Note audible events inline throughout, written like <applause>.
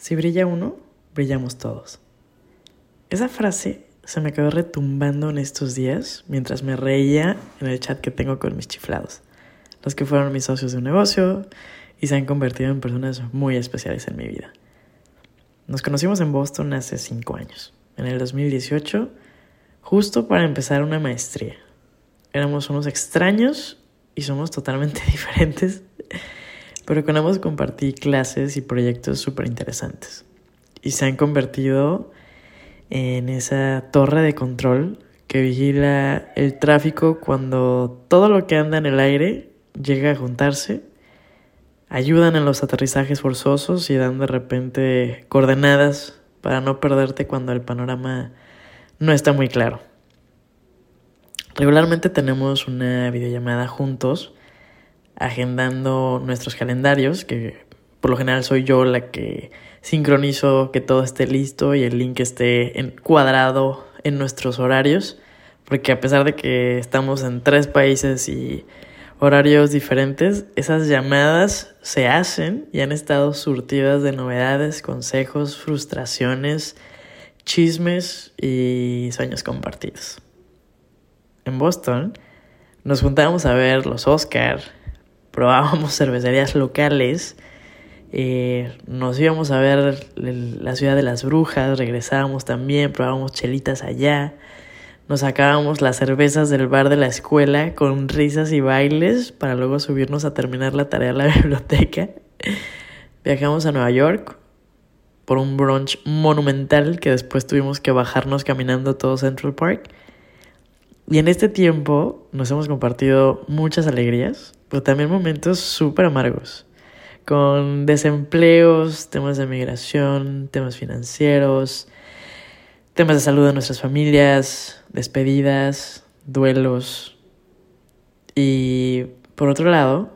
Si brilla uno, brillamos todos. Esa frase se me quedó retumbando en estos días mientras me reía en el chat que tengo con mis chiflados, los que fueron mis socios de un negocio y se han convertido en personas muy especiales en mi vida. Nos conocimos en Boston hace cinco años, en el 2018, justo para empezar una maestría. Éramos unos extraños y somos totalmente <laughs> diferentes pero con ambos compartí clases y proyectos súper interesantes. Y se han convertido en esa torre de control que vigila el tráfico cuando todo lo que anda en el aire llega a juntarse, ayudan en los aterrizajes forzosos y dan de repente coordenadas para no perderte cuando el panorama no está muy claro. Regularmente tenemos una videollamada juntos agendando nuestros calendarios, que por lo general soy yo la que sincronizo que todo esté listo y el link esté encuadrado en nuestros horarios, porque a pesar de que estamos en tres países y horarios diferentes, esas llamadas se hacen y han estado surtidas de novedades, consejos, frustraciones, chismes y sueños compartidos. En Boston nos juntábamos a ver los Oscar, probábamos <laughs> cervecerías locales, eh, nos íbamos a ver la ciudad de las brujas, regresábamos también, probábamos chelitas allá, nos sacábamos las cervezas del bar de la escuela con risas y bailes para luego subirnos a terminar la tarea en la <laughs> biblioteca. Viajamos a Nueva York por un brunch monumental que después tuvimos que bajarnos caminando todo Central Park. Y en este tiempo nos hemos compartido muchas alegrías, pero también momentos súper amargos, con desempleos, temas de migración, temas financieros, temas de salud de nuestras familias, despedidas, duelos. Y por otro lado,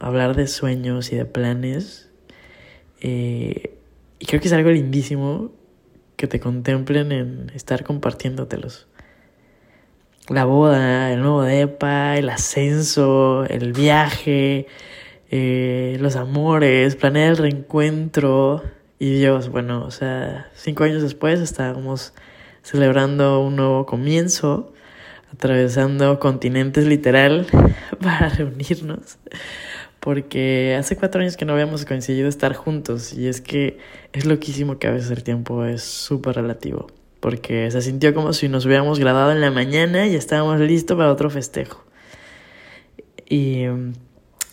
hablar de sueños y de planes. Eh, y creo que es algo lindísimo que te contemplen en estar compartiéndotelos la boda, el nuevo depa, el ascenso, el viaje, eh, los amores, planear el reencuentro. Y Dios, bueno, o sea, cinco años después estábamos celebrando un nuevo comienzo, atravesando continentes literal <laughs> para reunirnos, porque hace cuatro años que no habíamos coincidido estar juntos y es que es loquísimo que a veces el tiempo es súper relativo porque se sintió como si nos hubiéramos graduado en la mañana y estábamos listos para otro festejo. Y mm,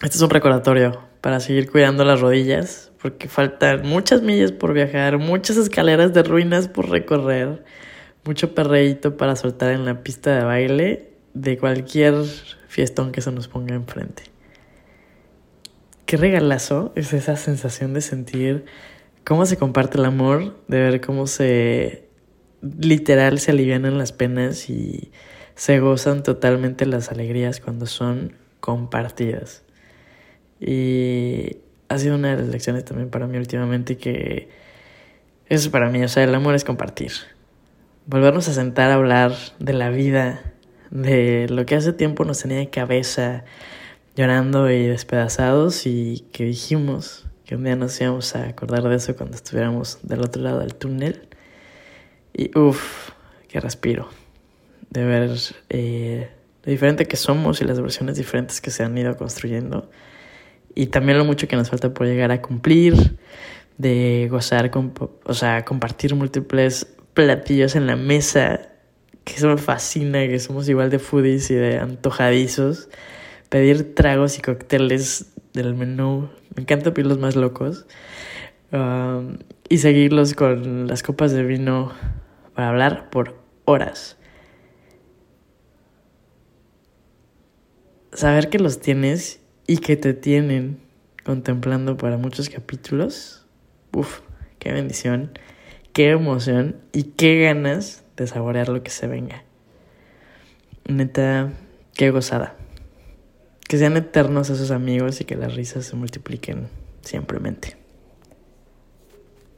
este es un recordatorio para seguir cuidando las rodillas, porque faltan muchas millas por viajar, muchas escaleras de ruinas por recorrer, mucho perreíto para soltar en la pista de baile de cualquier fiestón que se nos ponga enfrente. Qué regalazo es esa sensación de sentir cómo se comparte el amor, de ver cómo se literal se alivianan las penas y se gozan totalmente las alegrías cuando son compartidas. Y ha sido una de las lecciones también para mí últimamente que eso para mí, o sea, el amor es compartir. Volvernos a sentar a hablar de la vida, de lo que hace tiempo nos tenía de cabeza, llorando y despedazados y que dijimos que un día nos íbamos a acordar de eso cuando estuviéramos del otro lado del túnel. Y uff, qué respiro. De ver eh, lo diferente que somos y las versiones diferentes que se han ido construyendo. Y también lo mucho que nos falta por llegar a cumplir, de gozar, o sea, compartir múltiples platillos en la mesa, que eso me fascina, que somos igual de foodies y de antojadizos. Pedir tragos y cócteles del menú, me encanta pedir los más locos. Um, y seguirlos con las copas de vino para hablar por horas. Saber que los tienes y que te tienen contemplando para muchos capítulos, uff, qué bendición, qué emoción y qué ganas de saborear lo que se venga. Neta, qué gozada. Que sean eternos esos amigos y que las risas se multipliquen simplemente.